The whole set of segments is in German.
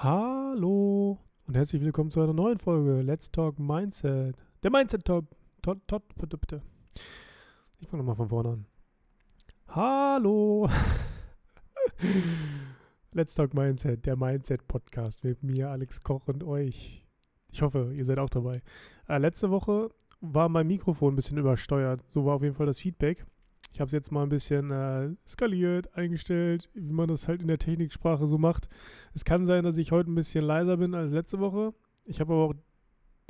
Hallo und herzlich willkommen zu einer neuen Folge Let's Talk Mindset. Der Mindset Top. Tot, tot, bitte, bitte. Ich fange nochmal von vorne an. Hallo. Let's Talk Mindset, der Mindset Podcast mit mir, Alex Koch und euch. Ich hoffe, ihr seid auch dabei. Äh, letzte Woche war mein Mikrofon ein bisschen übersteuert. So war auf jeden Fall das Feedback. Ich habe es jetzt mal ein bisschen äh, skaliert, eingestellt, wie man das halt in der Techniksprache so macht. Es kann sein, dass ich heute ein bisschen leiser bin als letzte Woche. Ich habe aber auch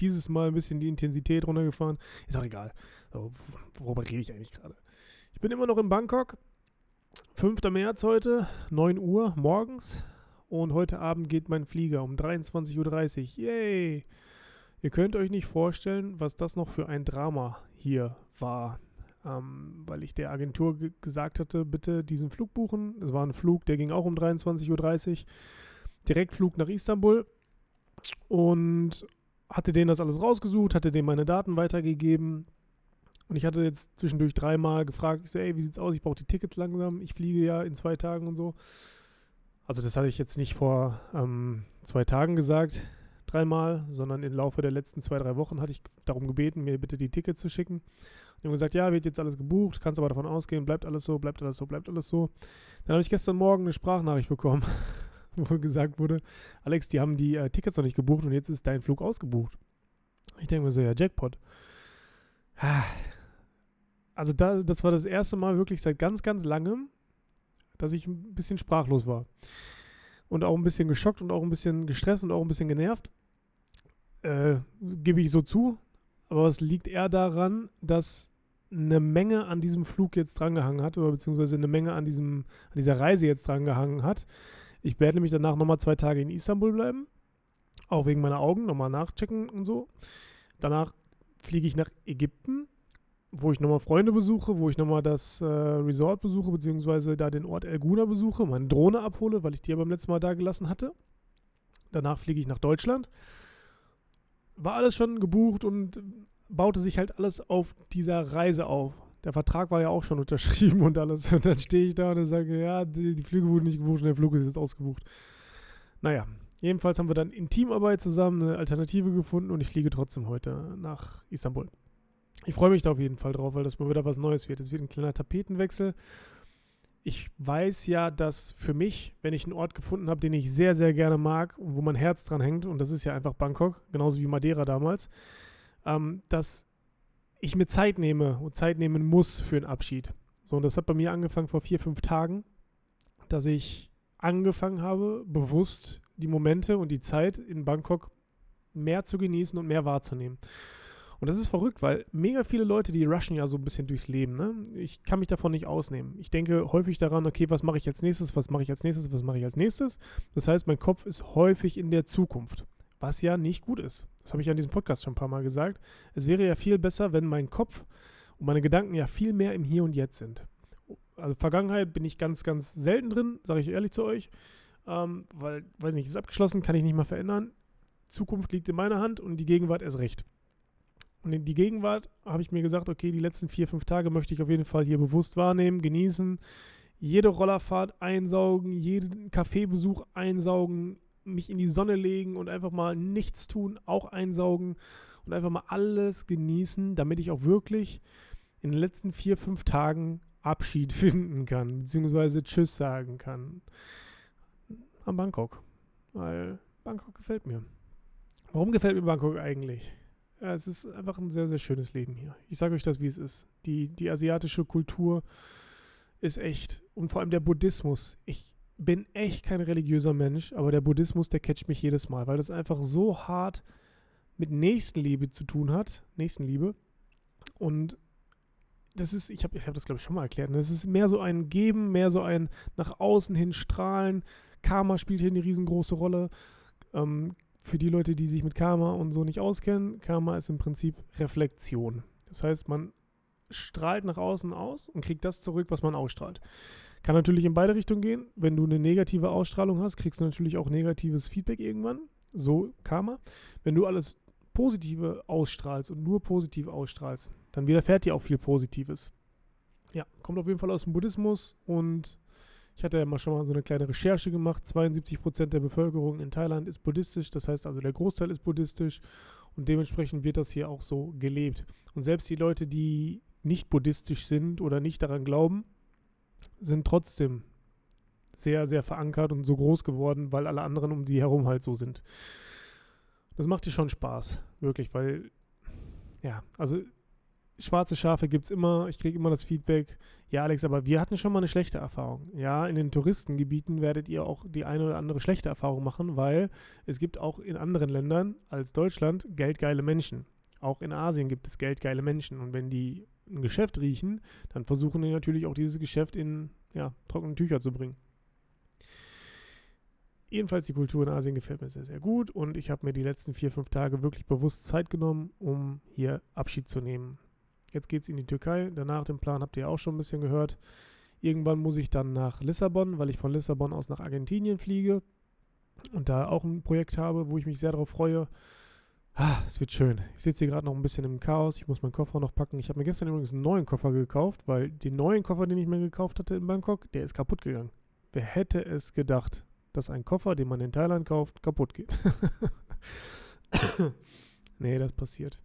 dieses Mal ein bisschen die Intensität runtergefahren. Ist auch egal. So, worüber rede ich eigentlich gerade? Ich bin immer noch in Bangkok. 5. März heute, 9 Uhr morgens. Und heute Abend geht mein Flieger um 23.30 Uhr. Yay! Ihr könnt euch nicht vorstellen, was das noch für ein Drama hier war ähm, weil ich der Agentur gesagt hatte, bitte diesen Flug buchen. Es war ein Flug, der ging auch um 23.30 Uhr. Direktflug nach Istanbul und hatte denen das alles rausgesucht, hatte denen meine Daten weitergegeben. Und ich hatte jetzt zwischendurch dreimal gefragt, ich so, ey, wie sieht's aus? Ich brauche die Tickets langsam, ich fliege ja in zwei Tagen und so. Also das hatte ich jetzt nicht vor ähm, zwei Tagen gesagt, dreimal, sondern im Laufe der letzten zwei, drei Wochen hatte ich darum gebeten, mir bitte die Tickets zu schicken. Die haben gesagt, ja, wird jetzt alles gebucht, kannst aber davon ausgehen, bleibt alles so, bleibt alles so, bleibt alles so. Dann habe ich gestern Morgen eine Sprachnachricht bekommen, wo gesagt wurde, Alex, die haben die äh, Tickets noch nicht gebucht und jetzt ist dein Flug ausgebucht. Ich denke mir so, ja, Jackpot. Also da, das war das erste Mal wirklich seit ganz, ganz langem, dass ich ein bisschen sprachlos war. Und auch ein bisschen geschockt und auch ein bisschen gestresst und auch ein bisschen genervt. Äh, Gebe ich so zu. Aber es liegt eher daran, dass eine Menge an diesem Flug jetzt drangehangen hat oder beziehungsweise eine Menge an, diesem, an dieser Reise jetzt drangehangen hat. Ich werde nämlich danach nochmal zwei Tage in Istanbul bleiben. Auch wegen meiner Augen, nochmal nachchecken und so. Danach fliege ich nach Ägypten, wo ich nochmal Freunde besuche, wo ich nochmal das äh, Resort besuche, beziehungsweise da den Ort El Guna besuche, meine Drohne abhole, weil ich die ja beim letzten Mal da gelassen hatte. Danach fliege ich nach Deutschland war alles schon gebucht und baute sich halt alles auf dieser Reise auf. Der Vertrag war ja auch schon unterschrieben und alles. Und dann stehe ich da und sage, ja, die, die Flüge wurden nicht gebucht und der Flug ist jetzt ausgebucht. Naja, jedenfalls haben wir dann in Teamarbeit zusammen eine Alternative gefunden und ich fliege trotzdem heute nach Istanbul. Ich freue mich da auf jeden Fall drauf, weil das mal wieder was Neues wird. Es wird ein kleiner Tapetenwechsel ich weiß ja, dass für mich, wenn ich einen Ort gefunden habe, den ich sehr, sehr gerne mag und wo mein Herz dran hängt, und das ist ja einfach Bangkok, genauso wie Madeira damals, ähm, dass ich mir Zeit nehme und Zeit nehmen muss für einen Abschied. So, und das hat bei mir angefangen vor vier, fünf Tagen, dass ich angefangen habe, bewusst die Momente und die Zeit in Bangkok mehr zu genießen und mehr wahrzunehmen. Und das ist verrückt, weil mega viele Leute, die rushen ja so ein bisschen durchs Leben. Ne? Ich kann mich davon nicht ausnehmen. Ich denke häufig daran, okay, was mache ich als nächstes, was mache ich als nächstes, was mache ich als nächstes. Das heißt, mein Kopf ist häufig in der Zukunft, was ja nicht gut ist. Das habe ich ja in diesem Podcast schon ein paar Mal gesagt. Es wäre ja viel besser, wenn mein Kopf und meine Gedanken ja viel mehr im Hier und Jetzt sind. Also Vergangenheit bin ich ganz, ganz selten drin, sage ich ehrlich zu euch. Ähm, weil, weiß nicht, ist abgeschlossen, kann ich nicht mal verändern. Zukunft liegt in meiner Hand und die Gegenwart erst recht. Und in die Gegenwart habe ich mir gesagt, okay, die letzten vier, fünf Tage möchte ich auf jeden Fall hier bewusst wahrnehmen, genießen, jede Rollerfahrt einsaugen, jeden Kaffeebesuch einsaugen, mich in die Sonne legen und einfach mal nichts tun, auch einsaugen und einfach mal alles genießen, damit ich auch wirklich in den letzten vier, fünf Tagen Abschied finden kann, beziehungsweise Tschüss sagen kann. Am Bangkok. Weil Bangkok gefällt mir. Warum gefällt mir Bangkok eigentlich? Ja, es ist einfach ein sehr, sehr schönes Leben hier. Ich sage euch das, wie es ist. Die, die asiatische Kultur ist echt. Und vor allem der Buddhismus. Ich bin echt kein religiöser Mensch, aber der Buddhismus, der catcht mich jedes Mal, weil das einfach so hart mit Nächstenliebe zu tun hat. Nächstenliebe. Und das ist, ich habe ich hab das glaube ich schon mal erklärt, das ist mehr so ein Geben, mehr so ein nach außen hin strahlen. Karma spielt hier eine riesengroße Rolle. Ähm, für die Leute, die sich mit Karma und so nicht auskennen, Karma ist im Prinzip Reflexion. Das heißt, man strahlt nach außen aus und kriegt das zurück, was man ausstrahlt. Kann natürlich in beide Richtungen gehen. Wenn du eine negative Ausstrahlung hast, kriegst du natürlich auch negatives Feedback irgendwann. So Karma. Wenn du alles Positive ausstrahlst und nur positiv ausstrahlst, dann widerfährt dir auch viel Positives. Ja, kommt auf jeden Fall aus dem Buddhismus und Ich hatte ja mal schon mal so eine kleine Recherche gemacht. 72 Prozent der Bevölkerung in Thailand ist buddhistisch. Das heißt also, der Großteil ist buddhistisch. Und dementsprechend wird das hier auch so gelebt. Und selbst die Leute, die nicht buddhistisch sind oder nicht daran glauben, sind trotzdem sehr, sehr verankert und so groß geworden, weil alle anderen um die herum halt so sind. Das macht dir schon Spaß, wirklich, weil, ja, also schwarze Schafe gibt es immer. Ich kriege immer das Feedback, ja, Alex, aber wir hatten schon mal eine schlechte Erfahrung. Ja, in den Touristengebieten werdet ihr auch die eine oder andere schlechte Erfahrung machen, weil es gibt auch in anderen Ländern als Deutschland geldgeile Menschen. Auch in Asien gibt es geldgeile Menschen. Und wenn die ein Geschäft riechen, dann versuchen die natürlich auch dieses Geschäft in ja, trockene Tücher zu bringen. Jedenfalls die Kultur in Asien gefällt mir sehr, sehr gut und ich habe mir die letzten vier, fünf Tage wirklich bewusst Zeit genommen, um hier Abschied zu nehmen. Jetzt geht es in die Türkei. Danach den Plan habt ihr auch schon ein bisschen gehört. Irgendwann muss ich dann nach Lissabon, weil ich von Lissabon aus nach Argentinien fliege und da auch ein Projekt habe, wo ich mich sehr darauf freue. Ah, es wird schön. Ich sitze hier gerade noch ein bisschen im Chaos. Ich muss meinen Koffer noch packen. Ich habe mir gestern übrigens einen neuen Koffer gekauft, weil den neuen Koffer, den ich mir gekauft hatte in Bangkok, der ist kaputt gegangen. Wer hätte es gedacht, dass ein Koffer, den man in Thailand kauft, kaputt geht? nee, das passiert.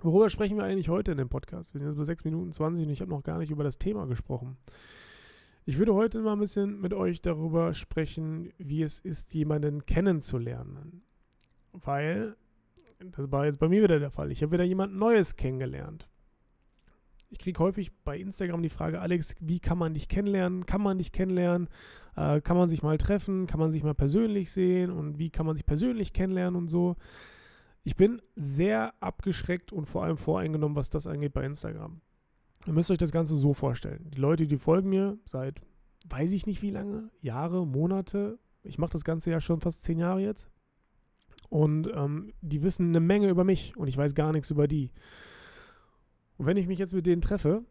Worüber sprechen wir eigentlich heute in dem Podcast? Wir sind jetzt bei 6 Minuten 20 und ich habe noch gar nicht über das Thema gesprochen. Ich würde heute mal ein bisschen mit euch darüber sprechen, wie es ist, jemanden kennenzulernen. Weil, das war jetzt bei mir wieder der Fall, ich habe wieder jemand Neues kennengelernt. Ich kriege häufig bei Instagram die Frage, Alex, wie kann man dich kennenlernen? Kann man dich kennenlernen? Äh, kann man sich mal treffen? Kann man sich mal persönlich sehen? Und wie kann man sich persönlich kennenlernen und so? Ich bin sehr abgeschreckt und vor allem voreingenommen, was das angeht bei Instagram. Ihr müsst euch das Ganze so vorstellen. Die Leute, die folgen mir seit weiß ich nicht wie lange, Jahre, Monate. Ich mache das Ganze ja schon fast zehn Jahre jetzt. Und ähm, die wissen eine Menge über mich und ich weiß gar nichts über die. Und wenn ich mich jetzt mit denen treffe,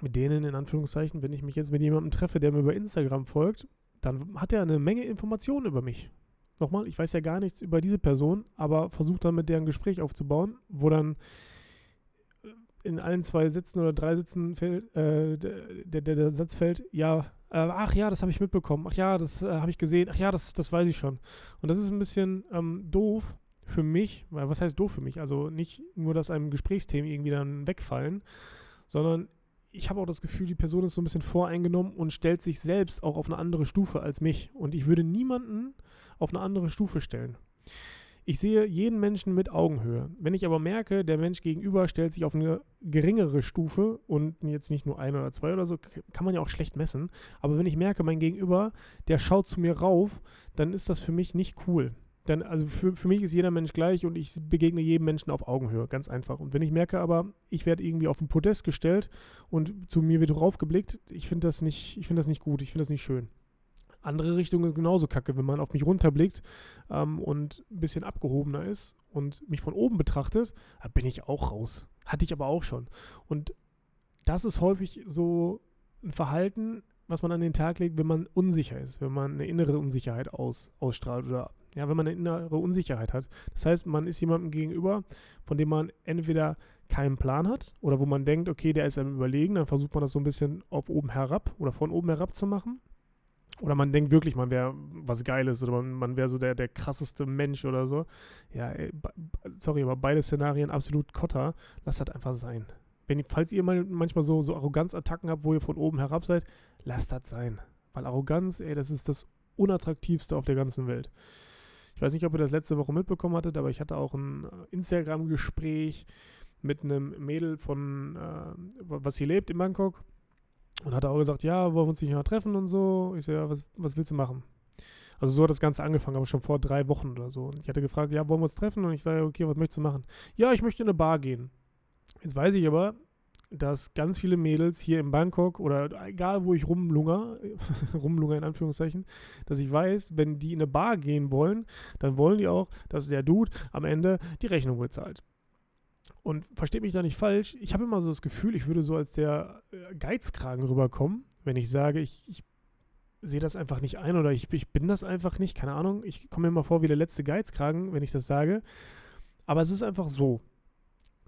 mit denen in Anführungszeichen, wenn ich mich jetzt mit jemandem treffe, der mir über Instagram folgt, dann hat er eine Menge Informationen über mich nochmal, ich weiß ja gar nichts über diese Person, aber versuche dann mit der ein Gespräch aufzubauen, wo dann äh, in allen zwei Sätzen oder drei Sätzen fällt, äh, der, der, der, Satz fällt, ja, äh, ach ja, das habe ich mitbekommen, ach ja, das äh, habe ich gesehen, ach ja, das, das weiß ich schon. Und das ist ein bisschen ähm, doof für mich, weil was heißt doof für mich? Also nicht nur, dass einem Gesprächsthemen irgendwie dann wegfallen, sondern ich habe auch das Gefühl, die Person ist so ein bisschen voreingenommen und stellt sich selbst auch auf eine andere Stufe als mich. Und ich würde niemanden auf eine andere Stufe stellen. Ich sehe jeden Menschen mit Augenhöhe. Wenn ich aber merke, der Mensch gegenüber stellt sich auf eine geringere Stufe und jetzt nicht nur ein oder zwei oder so, kann man ja auch schlecht messen. Aber wenn ich merke, mein Gegenüber, der schaut zu mir rauf, dann ist das für mich nicht cool. Denn also für, für mich ist jeder Mensch gleich und ich begegne jedem Menschen auf Augenhöhe, ganz einfach. Und wenn ich merke aber, ich werde irgendwie auf den Podest gestellt und zu mir wird raufgeblickt, ich finde das nicht, ich finde das nicht gut, ich finde das nicht schön. Andere Richtung ist genauso kacke, wenn man auf mich runterblickt ähm, und ein bisschen abgehobener ist und mich von oben betrachtet, da bin ich auch raus. Hatte ich aber auch schon. Und das ist häufig so ein Verhalten, was man an den Tag legt, wenn man unsicher ist, wenn man eine innere Unsicherheit aus, ausstrahlt oder ja, wenn man eine innere Unsicherheit hat. Das heißt, man ist jemandem gegenüber, von dem man entweder keinen Plan hat oder wo man denkt, okay, der ist einem überlegen, dann versucht man das so ein bisschen auf oben herab oder von oben herab zu machen. Oder man denkt wirklich, man wäre was Geiles oder man, man wäre so der, der krasseste Mensch oder so. Ja, ey, sorry, aber beide Szenarien absolut Kotter. Lasst das einfach sein. Wenn, falls ihr mal manchmal so, so Arroganzattacken habt, wo ihr von oben herab seid, lasst das sein. Weil Arroganz, ey, das ist das Unattraktivste auf der ganzen Welt. Ich weiß nicht, ob ihr das letzte Woche mitbekommen hattet, aber ich hatte auch ein äh, Instagram-Gespräch mit einem Mädel von, äh, was hier lebt in Bangkok. Und hat auch gesagt, ja, wollen wir uns nicht mal treffen und so. Ich so, ja, was, was willst du machen? Also so hat das Ganze angefangen, aber schon vor drei Wochen oder so. Und ich hatte gefragt, ja, wollen wir uns treffen? Und ich sage, okay, was möchtest du machen? Ja, ich möchte in eine Bar gehen. Jetzt weiß ich aber, dass ganz viele Mädels hier in Bangkok oder egal wo ich rumlunger, rumlunger in Anführungszeichen, dass ich weiß, wenn die in eine Bar gehen wollen, dann wollen die auch, dass der Dude am Ende die Rechnung bezahlt. Und versteht mich da nicht falsch, ich habe immer so das Gefühl, ich würde so als der äh, Geizkragen rüberkommen, wenn ich sage, ich, ich sehe das einfach nicht ein oder ich, ich bin das einfach nicht, keine Ahnung. Ich komme mir immer vor wie der letzte Geizkragen, wenn ich das sage. Aber es ist einfach so.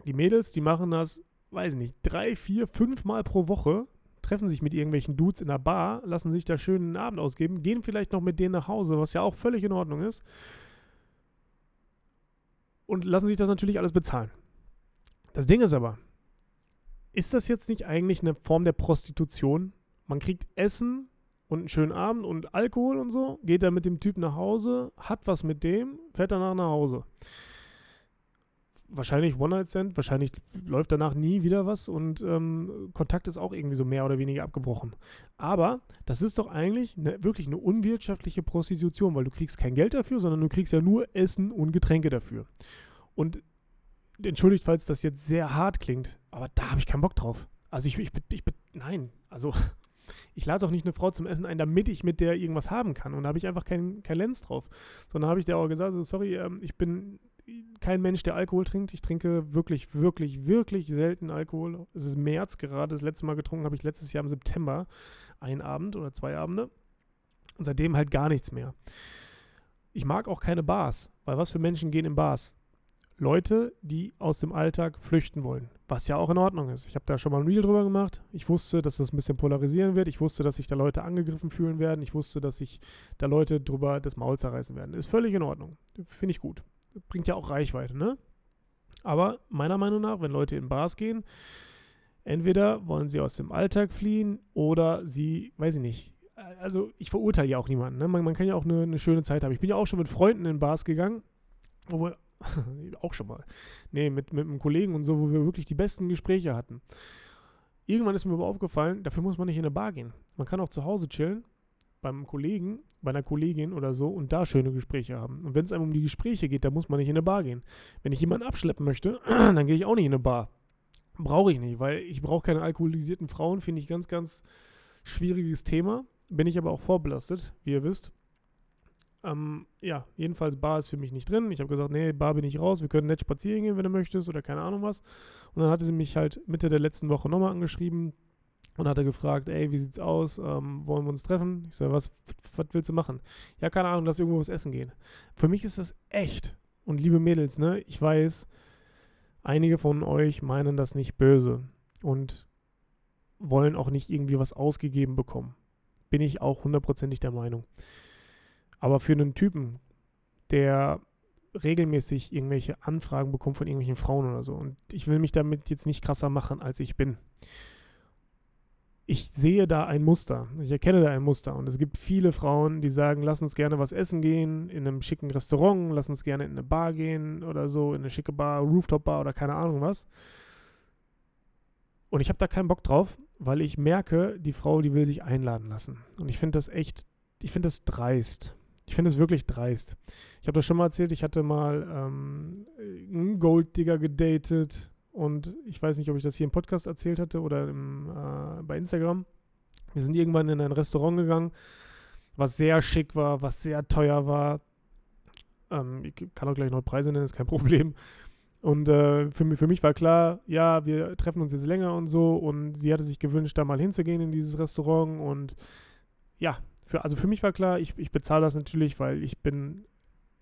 Die Mädels, die machen das, weiß ich nicht, drei, vier, fünf Mal pro Woche treffen sich mit irgendwelchen Dudes in der Bar, lassen sich da schön einen Abend ausgeben, gehen vielleicht noch mit denen nach Hause, was ja auch völlig in Ordnung ist. Und lassen sich das natürlich alles bezahlen. Das Ding ist aber, ist das jetzt nicht eigentlich eine Form der Prostitution? Man kriegt Essen und einen schönen Abend und Alkohol und so, geht dann mit dem Typ nach Hause, hat was mit dem, fährt danach nach Hause wahrscheinlich One-Night-Stand, wahrscheinlich läuft danach nie wieder was und ähm, Kontakt ist auch irgendwie so mehr oder weniger abgebrochen. Aber das ist doch eigentlich ne, wirklich eine unwirtschaftliche Prostitution, weil du kriegst kein Geld dafür, sondern du kriegst ja nur Essen und Getränke dafür. Und entschuldigt, falls das jetzt sehr hart klingt, aber da habe ich keinen Bock drauf. Also ich, ich, ich, nein, also ich lade auch nicht eine Frau zum Essen ein, damit ich mit der irgendwas haben kann. Und da habe ich einfach kein, kein Lenz drauf. Sondern habe ich der auch gesagt, so, sorry, ähm, ich bin kein Mensch, der Alkohol trinkt. Ich trinke wirklich, wirklich, wirklich selten Alkohol. Es ist März gerade. Das letzte Mal getrunken habe ich letztes Jahr im September. Ein Abend oder zwei Abende. Und seitdem halt gar nichts mehr. Ich mag auch keine Bars, weil was für Menschen gehen in Bars? Leute, die aus dem Alltag flüchten wollen. Was ja auch in Ordnung ist. Ich habe da schon mal ein Reel drüber gemacht. Ich wusste, dass das ein bisschen polarisieren wird. Ich wusste, dass sich da Leute angegriffen fühlen werden. Ich wusste, dass sich da Leute drüber das Maul zerreißen werden. Ist völlig in Ordnung. Finde ich gut bringt ja auch Reichweite, ne? Aber meiner Meinung nach, wenn Leute in Bars gehen, entweder wollen sie aus dem Alltag fliehen oder sie, weiß ich nicht, also ich verurteile ja auch niemanden, ne? man, man kann ja auch eine, eine schöne Zeit haben. Ich bin ja auch schon mit Freunden in Bars gegangen, wo wir, auch schon mal, nee, mit, mit einem Kollegen und so, wo wir wirklich die besten Gespräche hatten. Irgendwann ist mir aber aufgefallen, dafür muss man nicht in eine Bar gehen. Man kann auch zu Hause chillen beim Kollegen, bei einer Kollegin oder so und da schöne Gespräche haben. Und wenn es einem um die Gespräche geht, dann muss man nicht in eine Bar gehen. Wenn ich jemanden abschleppen möchte, dann gehe ich auch nicht in eine Bar. Brauche ich nicht, weil ich brauche keine alkoholisierten Frauen, finde ich ganz, ganz schwieriges Thema. Bin ich aber auch vorbelastet, wie ihr wisst. Ähm, ja, jedenfalls Bar ist für mich nicht drin. Ich habe gesagt, nee, Bar bin ich raus, wir können nett spazieren gehen, wenn du möchtest oder keine Ahnung was. Und dann hatte sie mich halt Mitte der letzten Woche nochmal angeschrieben, und hat er gefragt, ey, wie sieht's aus? Ähm, wollen wir uns treffen? Ich sage, was, was willst du machen? Ja, keine Ahnung, lass irgendwo was essen gehen. Für mich ist das echt. Und liebe Mädels, ne, ich weiß, einige von euch meinen das nicht böse und wollen auch nicht irgendwie was ausgegeben bekommen. Bin ich auch hundertprozentig der Meinung. Aber für einen Typen, der regelmäßig irgendwelche Anfragen bekommt von irgendwelchen Frauen oder so, und ich will mich damit jetzt nicht krasser machen, als ich bin ich sehe da ein Muster. Ich erkenne da ein Muster. Und es gibt viele Frauen, die sagen, lass uns gerne was essen gehen, in einem schicken Restaurant, lass uns gerne in eine Bar gehen oder so, in eine schicke Bar, Rooftop-Bar oder keine Ahnung was. Und ich habe da keinen Bock drauf, weil ich merke, die Frau, die will sich einladen lassen. Und ich finde das echt, ich finde das dreist. Ich finde es wirklich dreist. Ich habe das schon mal erzählt, ich hatte mal ähm, einen Golddigger gedatet und ich weiß nicht, ob ich das hier im Podcast erzählt hatte oder im, äh, bei Instagram. Wir sind irgendwann in ein Restaurant gegangen, was sehr schick war, was sehr teuer war. Ähm, ich kann auch gleich noch Preise nennen, ist kein Problem. Und äh, für, mich, für mich war klar, ja, wir treffen uns jetzt länger und so. Und sie hatte sich gewünscht, da mal hinzugehen in dieses Restaurant. Und ja, für, also für mich war klar, ich, ich bezahle das natürlich, weil ich bin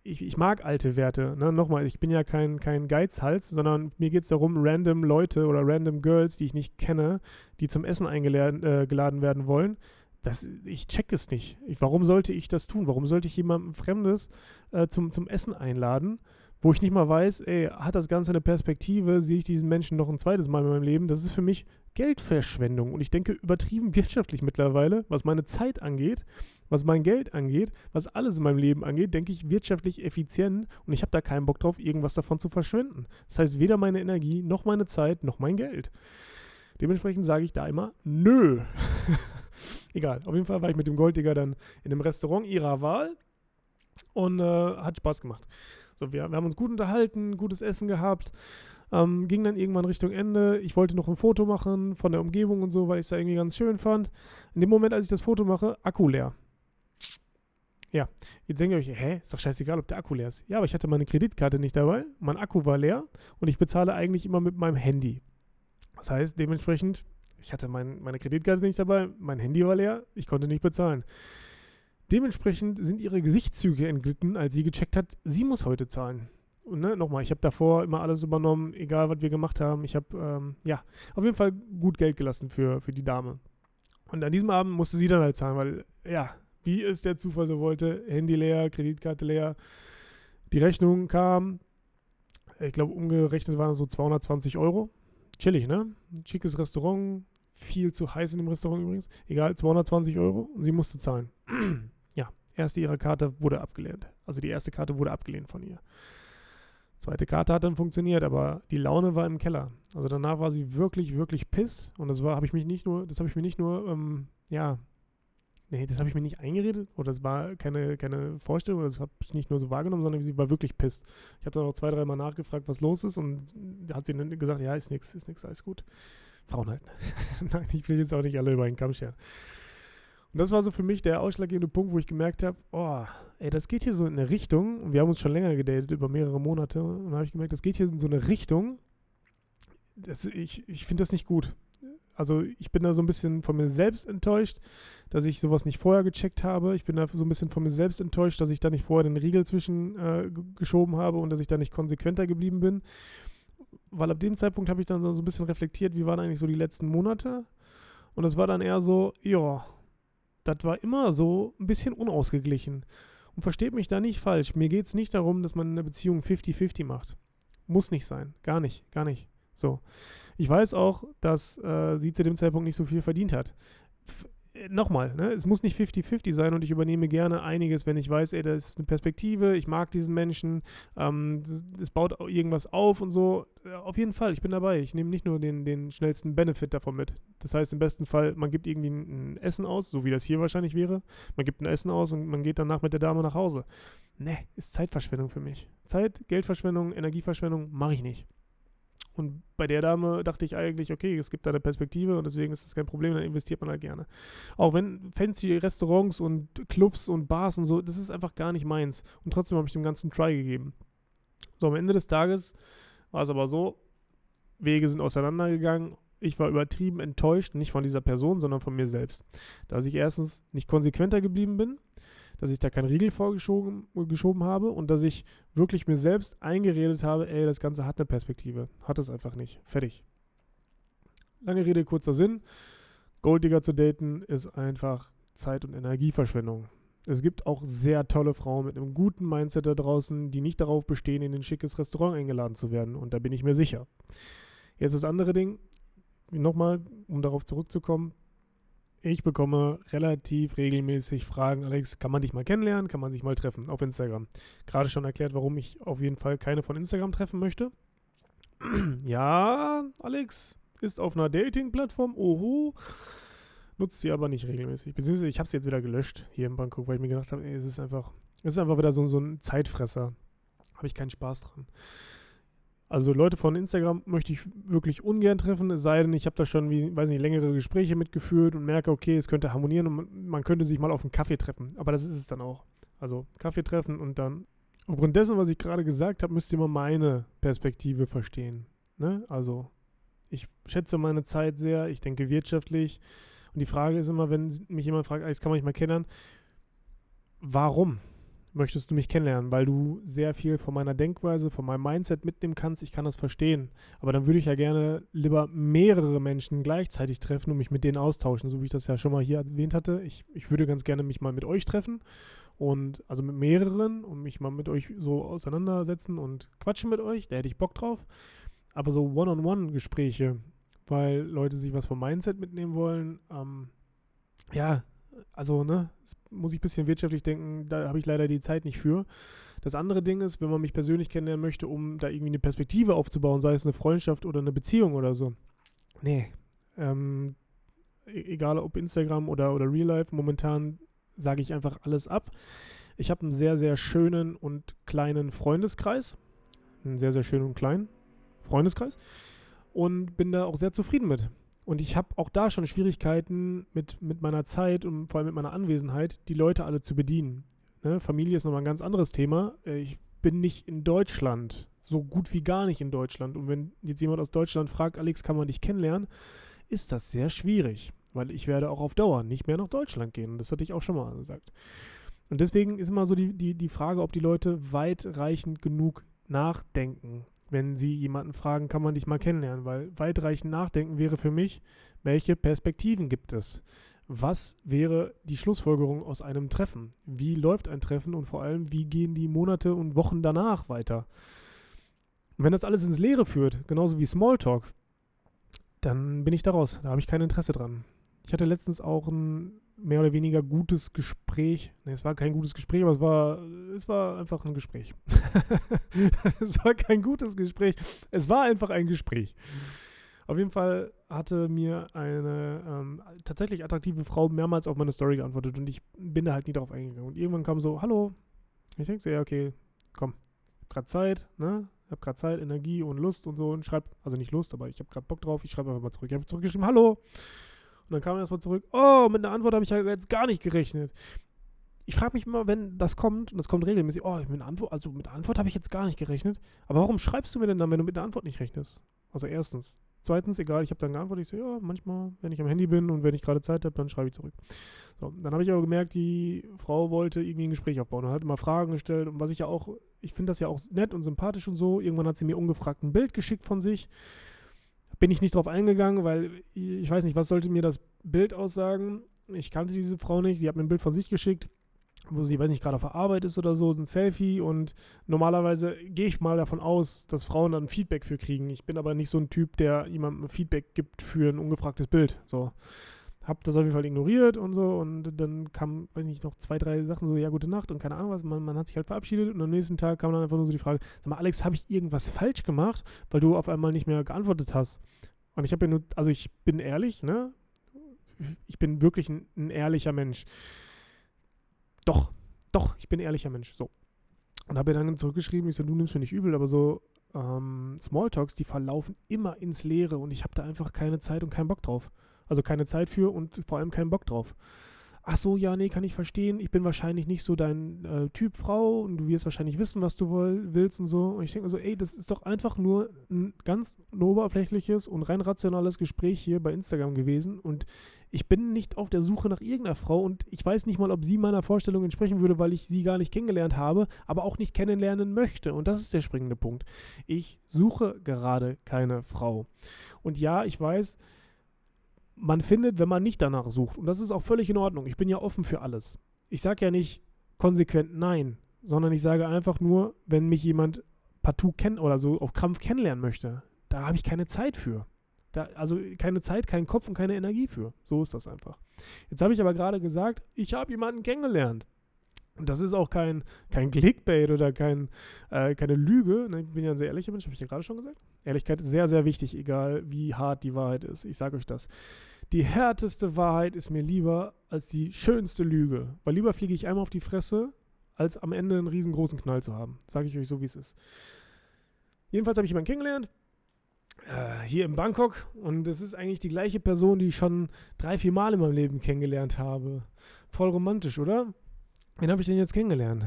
ich, ich mag alte Werte. Ne? Nochmal, ich bin ja kein, kein Geizhals, sondern mir geht es darum, random Leute oder random Girls, die ich nicht kenne, die zum Essen eingeladen äh, werden wollen. Das, ich check es nicht. Ich, warum sollte ich das tun? Warum sollte ich jemanden Fremdes äh, zum, zum Essen einladen? Wo ich nicht mal weiß, ey, hat das Ganze eine Perspektive, sehe ich diesen Menschen noch ein zweites Mal in meinem Leben, das ist für mich Geldverschwendung. Und ich denke übertrieben wirtschaftlich mittlerweile, was meine Zeit angeht, was mein Geld angeht, was alles in meinem Leben angeht, denke ich wirtschaftlich effizient und ich habe da keinen Bock drauf, irgendwas davon zu verschwenden. Das heißt, weder meine Energie, noch meine Zeit, noch mein Geld. Dementsprechend sage ich da immer, nö. Egal, auf jeden Fall war ich mit dem Golddigger dann in einem Restaurant ihrer Wahl und äh, hat Spaß gemacht. So, wir, wir haben uns gut unterhalten, gutes Essen gehabt. Ähm, ging dann irgendwann Richtung Ende. Ich wollte noch ein Foto machen von der Umgebung und so, weil ich es da irgendwie ganz schön fand. In dem Moment, als ich das Foto mache, Akku leer. Ja, jetzt denkt ihr euch, hä, ist doch scheißegal, ob der Akku leer ist. Ja, aber ich hatte meine Kreditkarte nicht dabei, mein Akku war leer und ich bezahle eigentlich immer mit meinem Handy. Das heißt, dementsprechend, ich hatte mein, meine Kreditkarte nicht dabei, mein Handy war leer, ich konnte nicht bezahlen. Dementsprechend sind ihre Gesichtszüge entglitten, als sie gecheckt hat, sie muss heute zahlen. Und ne, nochmal, ich habe davor immer alles übernommen, egal was wir gemacht haben. Ich habe, ähm, ja, auf jeden Fall gut Geld gelassen für, für die Dame. Und an diesem Abend musste sie dann halt zahlen, weil, ja, wie es der Zufall so wollte, Handy leer, Kreditkarte leer, die Rechnung kam, ich glaube, umgerechnet waren so 220 Euro. Chillig, ne? Schickes Restaurant, viel zu heiß in dem Restaurant übrigens. Egal, 220 Euro und sie musste zahlen. erste ihrer Karte wurde abgelehnt. Also die erste Karte wurde abgelehnt von ihr. Zweite Karte hat dann funktioniert, aber die Laune war im Keller. Also danach war sie wirklich, wirklich piss. Und das war, habe ich mich nicht nur, das habe ich mir nicht nur, ähm, ja, nee, das habe ich mir nicht eingeredet oder das war keine, keine Vorstellung, das habe ich nicht nur so wahrgenommen, sondern sie war wirklich pisst. Ich habe dann auch zwei, dreimal nachgefragt, was los ist und da hat sie dann gesagt, ja, ist nichts, ist nichts, alles gut. Frauen halt. Nein, ich will jetzt auch nicht alle über einen Kamm scheren. Und das war so für mich der ausschlaggebende Punkt, wo ich gemerkt habe, oh, ey, das geht hier so in eine Richtung. Und wir haben uns schon länger gedatet, über mehrere Monate. Und da habe ich gemerkt, das geht hier in so eine Richtung. Das, ich ich finde das nicht gut. Also ich bin da so ein bisschen von mir selbst enttäuscht, dass ich sowas nicht vorher gecheckt habe. Ich bin da so ein bisschen von mir selbst enttäuscht, dass ich da nicht vorher den Riegel zwischen äh, geschoben habe und dass ich da nicht konsequenter geblieben bin. Weil ab dem Zeitpunkt habe ich dann so ein bisschen reflektiert, wie waren eigentlich so die letzten Monate. Und es war dann eher so, ja, das war immer so ein bisschen unausgeglichen. Und versteht mich da nicht falsch. Mir geht es nicht darum, dass man eine Beziehung 50-50 macht. Muss nicht sein. Gar nicht. Gar nicht. So. Ich weiß auch, dass äh, sie zu dem Zeitpunkt nicht so viel verdient hat. F Nochmal, ne? es muss nicht 50-50 sein und ich übernehme gerne einiges, wenn ich weiß, ey, da ist eine Perspektive, ich mag diesen Menschen, ähm, es baut irgendwas auf und so. Äh, auf jeden Fall, ich bin dabei. Ich nehme nicht nur den, den schnellsten Benefit davon mit. Das heißt, im besten Fall, man gibt irgendwie ein, ein Essen aus, so wie das hier wahrscheinlich wäre. Man gibt ein Essen aus und man geht danach mit der Dame nach Hause. Ne, ist Zeitverschwendung für mich. Zeit, Geldverschwendung, Energieverschwendung mache ich nicht. Und bei der Dame dachte ich eigentlich, okay, es gibt da eine Perspektive und deswegen ist das kein Problem, dann investiert man halt gerne. Auch wenn fancy Restaurants und Clubs und Bars und so, das ist einfach gar nicht meins. Und trotzdem habe ich dem Ganzen Try gegeben. So, am Ende des Tages war es aber so, Wege sind auseinandergegangen. Ich war übertrieben enttäuscht, nicht von dieser Person, sondern von mir selbst. Dass ich erstens nicht konsequenter geblieben bin dass ich da keinen Riegel vorgeschoben geschoben habe und dass ich wirklich mir selbst eingeredet habe, ey, das Ganze hat eine Perspektive. Hat es einfach nicht. Fertig. Lange Rede, kurzer Sinn. Golddigger zu daten ist einfach Zeit- und Energieverschwendung. Es gibt auch sehr tolle Frauen mit einem guten Mindset da draußen, die nicht darauf bestehen, in ein schickes Restaurant eingeladen zu werden. Und da bin ich mir sicher. Jetzt das andere Ding, nochmal, um darauf zurückzukommen, ich bekomme relativ regelmäßig Fragen, Alex, kann man dich mal kennenlernen? Kann man sich mal treffen auf Instagram? Gerade schon erklärt, warum ich auf jeden Fall keine von Instagram treffen möchte. ja, Alex ist auf einer Dating-Plattform, oho, nutzt sie aber nicht regelmäßig. Beziehungsweise ich habe sie jetzt wieder gelöscht hier in Bangkok, weil ich mir gedacht habe, es ist einfach, es ist einfach wieder so, so ein Zeitfresser. Habe ich keinen Spaß dran. Also Leute von Instagram möchte ich wirklich ungern treffen, es sei denn, ich habe da schon, wie, weiß nicht, längere Gespräche mitgeführt und merke, okay, es könnte harmonieren und man könnte sich mal auf einen Kaffee treffen. Aber das ist es dann auch. Also Kaffee treffen und dann. Aufgrund dessen, was ich gerade gesagt habe, müsst ihr mal meine Perspektive verstehen. Ne? Also ich schätze meine Zeit sehr, ich denke wirtschaftlich. Und die Frage ist immer, wenn mich jemand fragt, das kann man nicht mal kennenlernen, warum? Möchtest du mich kennenlernen, weil du sehr viel von meiner Denkweise, von meinem Mindset mitnehmen kannst. Ich kann das verstehen. Aber dann würde ich ja gerne lieber mehrere Menschen gleichzeitig treffen und mich mit denen austauschen, so wie ich das ja schon mal hier erwähnt hatte. Ich, ich würde ganz gerne mich mal mit euch treffen und also mit mehreren und mich mal mit euch so auseinandersetzen und quatschen mit euch. Da hätte ich Bock drauf. Aber so One-on-One-Gespräche, weil Leute sich was vom Mindset mitnehmen wollen, ähm, ja, also, ne, muss ich ein bisschen wirtschaftlich denken, da habe ich leider die Zeit nicht für. Das andere Ding ist, wenn man mich persönlich kennenlernen möchte, um da irgendwie eine Perspektive aufzubauen, sei es eine Freundschaft oder eine Beziehung oder so. Nee. Ähm, e-, egal ob Instagram oder, oder Real Life, momentan sage ich einfach alles ab. Ich habe einen sehr, sehr schönen und kleinen Freundeskreis. Einen sehr, sehr schönen und kleinen Freundeskreis. Und bin da auch sehr zufrieden mit. Und ich habe auch da schon Schwierigkeiten mit, mit meiner Zeit und vor allem mit meiner Anwesenheit, die Leute alle zu bedienen. Ne? Familie ist nochmal ein ganz anderes Thema. Äh, ich bin nicht in Deutschland, so gut wie gar nicht in Deutschland. Und wenn jetzt jemand aus Deutschland fragt, Alex, kann man dich kennenlernen, ist das sehr schwierig, weil ich werde auch auf Dauer nicht mehr nach Deutschland gehen. Das hatte ich auch schon mal gesagt. Und deswegen ist immer so die, die, die Frage, ob die Leute weitreichend genug nachdenken wenn Sie jemanden fragen, kann man dich mal kennenlernen, weil weitreichend nachdenken wäre für mich, welche Perspektiven gibt es? was wäre die Schlussfolgerung aus einem Treffen? Wie läuft ein Treffen und vor allem, wie gehen die Monate und Wochen danach weiter? Und wenn das alles ins Leere führt, genauso wie Smalltalk, dann bin ich da raus. Da habe ich kein Interesse dran. Ich hatte letztens auch ein mehr oder weniger gutes Gespräch. Ne, es war kein gutes Gespräch, aber es war, es war einfach ein Gespräch. es war kein gutes Gespräch. Es war einfach ein Gespräch. Auf jeden Fall hatte mir eine ähm, tatsächlich attraktive Frau mehrmals auf meine Story geantwortet und ich bin da halt nie drauf eingegangen. Und irgendwann kam so, hallo. Ich denke so, ja, okay, komm, ich hab gerade Zeit, ne? Ich habe gerade Zeit, Energie und Lust und so und schreib, also nicht Lust, aber ich habe gerade Bock drauf, ich schreibe einfach mal zurück. Ich habe zurückgeschrieben, hallo. Und dann kam er erstmal zurück, oh, mit einer Antwort habe ich ja jetzt gar nicht gerechnet. Ich frage mich immer, wenn das kommt, und das kommt regelmäßig, oh, mit einer Antwort, also mit einer Antwort habe ich jetzt gar nicht gerechnet. Aber warum schreibst du mir denn dann, wenn du mit einer Antwort nicht rechnest? Also erstens. Zweitens, egal, ich habe dann geantwortet, ich so, ja, manchmal, wenn ich am Handy bin und wenn ich gerade Zeit habe, dann schreibe ich zurück. So, dann habe ich aber gemerkt, die Frau wollte irgendwie ein Gespräch aufbauen und hat immer Fragen gestellt und was ich ja auch, ich finde das ja auch nett und sympathisch und so. Irgendwann hat sie mir ungefragt ein Bild geschickt von sich. Bin ich nicht drauf eingegangen, weil ich weiß nicht, was sollte mir das Bild aussagen. Ich kannte diese Frau nicht, sie hat mir ein Bild von sich geschickt wo sie, weiß nicht, gerade auf der Arbeit ist oder so, ein Selfie und normalerweise gehe ich mal davon aus, dass Frauen dann Feedback für kriegen. Ich bin aber nicht so ein Typ, der jemandem Feedback gibt für ein ungefragtes Bild. So. Hab das auf jeden Fall ignoriert und so und dann kam, weiß nicht, noch zwei, drei Sachen so, ja, gute Nacht und keine Ahnung was. Man, man hat sich halt verabschiedet und am nächsten Tag kam dann einfach nur so die Frage, sag mal, Alex, habe ich irgendwas falsch gemacht, weil du auf einmal nicht mehr geantwortet hast? Und ich habe ja nur, also ich bin ehrlich, ne? Ich bin wirklich ein, ein ehrlicher Mensch. Doch, doch, ich bin ein ehrlicher Mensch. So. Und habe ihr dann zurückgeschrieben, ich so, du nimmst mir nicht übel, aber so ähm, Smalltalks, die verlaufen immer ins Leere und ich habe da einfach keine Zeit und keinen Bock drauf. Also keine Zeit für und vor allem keinen Bock drauf ach so, ja, nee, kann ich verstehen, ich bin wahrscheinlich nicht so dein äh, Typ Frau und du wirst wahrscheinlich wissen, was du woll, willst und so. Und ich denke mir so, ey, das ist doch einfach nur ein ganz oberflächliches und rein rationales Gespräch hier bei Instagram gewesen und ich bin nicht auf der Suche nach irgendeiner Frau und ich weiß nicht mal, ob sie meiner Vorstellung entsprechen würde, weil ich sie gar nicht kennengelernt habe, aber auch nicht kennenlernen möchte. Und das ist der springende Punkt. Ich suche gerade keine Frau. Und ja, ich weiß, man findet, wenn man nicht danach sucht. Und das ist auch völlig in Ordnung. Ich bin ja offen für alles. Ich sage ja nicht konsequent nein, sondern ich sage einfach nur, wenn mich jemand partout kennt oder so auf Krampf kennenlernen möchte, da habe ich keine Zeit für. Da, also keine Zeit, keinen Kopf und keine Energie für. So ist das einfach. Jetzt habe ich aber gerade gesagt, ich habe jemanden kennengelernt. Und das ist auch kein, kein Clickbait oder kein, äh, keine Lüge. Ne, ich bin ja ein sehr ehrlicher Mensch, habe ich ja gerade schon gesagt. Ehrlichkeit ist sehr, sehr wichtig, egal wie hart die Wahrheit ist. Ich sage euch das. Die härteste Wahrheit ist mir lieber als die schönste Lüge. Weil lieber fliege ich einmal auf die Fresse, als am Ende einen riesengroßen Knall zu haben. Sage ich euch so, wie es ist. Jedenfalls habe ich jemanden kennengelernt, äh, hier in Bangkok. Und es ist eigentlich die gleiche Person, die ich schon drei, vier Mal in meinem Leben kennengelernt habe. Voll romantisch, oder? Wen habe ich denn jetzt kennengelernt?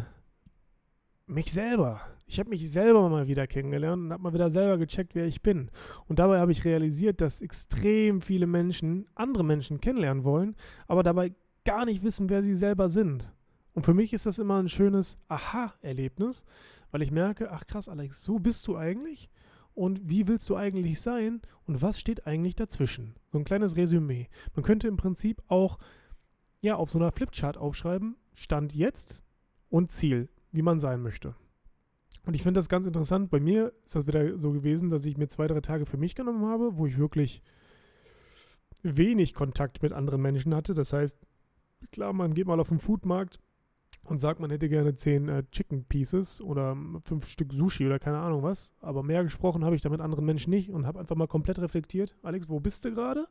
Mich selber. Ich habe mich selber mal wieder kennengelernt und habe mal wieder selber gecheckt, wer ich bin. Und dabei habe ich realisiert, dass extrem viele Menschen andere Menschen kennenlernen wollen, aber dabei gar nicht wissen, wer sie selber sind. Und für mich ist das immer ein schönes Aha-Erlebnis, weil ich merke, ach krass, Alex, so bist du eigentlich und wie willst du eigentlich sein und was steht eigentlich dazwischen? So ein kleines Resümee. Man könnte im Prinzip auch ja auf so einer Flipchart aufschreiben, Stand jetzt und Ziel, wie man sein möchte. Und ich finde das ganz interessant. Bei mir ist das wieder so gewesen, dass ich mir zwei, drei Tage für mich genommen habe, wo ich wirklich wenig Kontakt mit anderen Menschen hatte. Das heißt, klar, man geht mal auf den Foodmarkt und sagt, man hätte gerne zehn äh, Chicken Pieces oder fünf Stück Sushi oder keine Ahnung was. Aber mehr gesprochen habe ich da mit anderen Menschen nicht und habe einfach mal komplett reflektiert. Alex, wo bist du gerade?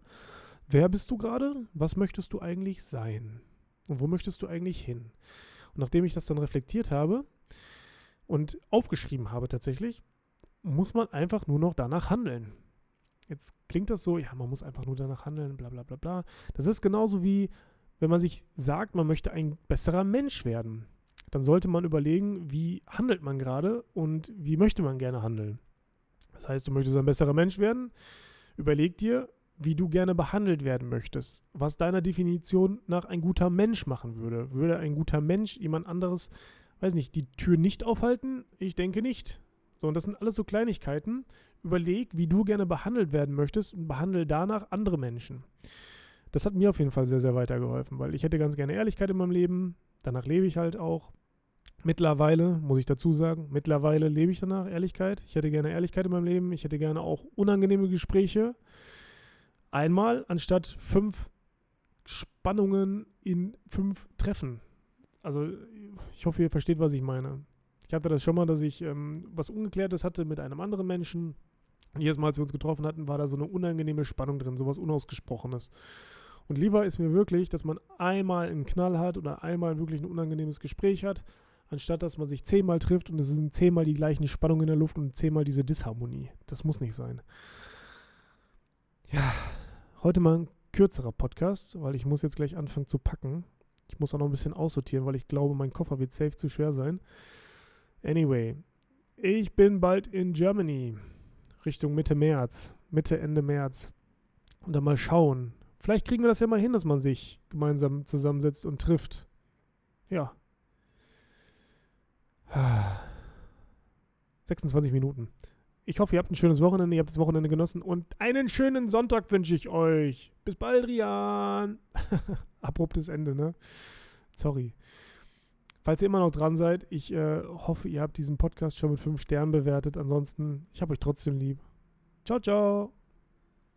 Wer bist du gerade? Was möchtest du eigentlich sein? Und wo möchtest du eigentlich hin? Und nachdem ich das dann reflektiert habe und aufgeschrieben habe tatsächlich, muss man einfach nur noch danach handeln. Jetzt klingt das so, ja, man muss einfach nur danach handeln, bla bla bla bla. Das ist genauso wie, wenn man sich sagt, man möchte ein besserer Mensch werden. Dann sollte man überlegen, wie handelt man gerade und wie möchte man gerne handeln. Das heißt, du möchtest ein besserer Mensch werden. Überleg dir, wie du gerne behandelt werden möchtest, was deiner Definition nach ein guter Mensch machen würde. Würde ein guter Mensch jemand anderes, weiß nicht, die Tür nicht aufhalten? Ich denke nicht. So, und das sind alles so Kleinigkeiten. Überleg, wie du gerne behandelt werden möchtest und behandle danach andere Menschen. Das hat mir auf jeden Fall sehr, sehr weitergeholfen, weil ich hätte ganz gerne Ehrlichkeit in meinem Leben. Danach lebe ich halt auch. Mittlerweile, muss ich dazu sagen, mittlerweile lebe ich danach Ehrlichkeit. Ich hätte gerne Ehrlichkeit in meinem Leben. Ich hätte gerne auch unangenehme Gespräche. Einmal anstatt fünf Spannungen in fünf Treffen. Also ich hoffe, ihr versteht, was ich meine. Ich hatte das schon mal, dass ich ähm, was Ungeklärtes hatte mit einem anderen Menschen. Und jedes Mal, als wir uns getroffen hatten, war da so eine unangenehme Spannung drin, sowas Unausgesprochenes. Und lieber ist mir wirklich, dass man einmal einen Knall hat oder einmal wirklich ein unangenehmes Gespräch hat, anstatt dass man sich zehnmal trifft und es sind zehnmal die gleichen Spannungen in der Luft und zehnmal diese Disharmonie. Das muss nicht sein. Ja, heute mal ein kürzerer Podcast, weil ich muss jetzt gleich anfangen zu packen. Ich muss auch noch ein bisschen aussortieren, weil ich glaube, mein Koffer wird safe zu schwer sein. Anyway, ich bin bald in Germany. Richtung Mitte März. Mitte, Ende März. Und dann mal schauen. Vielleicht kriegen wir das ja mal hin, dass man sich gemeinsam zusammensetzt und trifft. Ja. 26 Minuten. Ich hoffe, ihr habt ein schönes Wochenende, ihr habt das Wochenende genossen und einen schönen Sonntag wünsche ich euch. Bis bald, Rian. Abruptes Ende, ne? Sorry. Falls ihr immer noch dran seid, ich äh, hoffe, ihr habt diesen Podcast schon mit 5 Sternen bewertet. Ansonsten, ich habe euch trotzdem lieb. Ciao, ciao.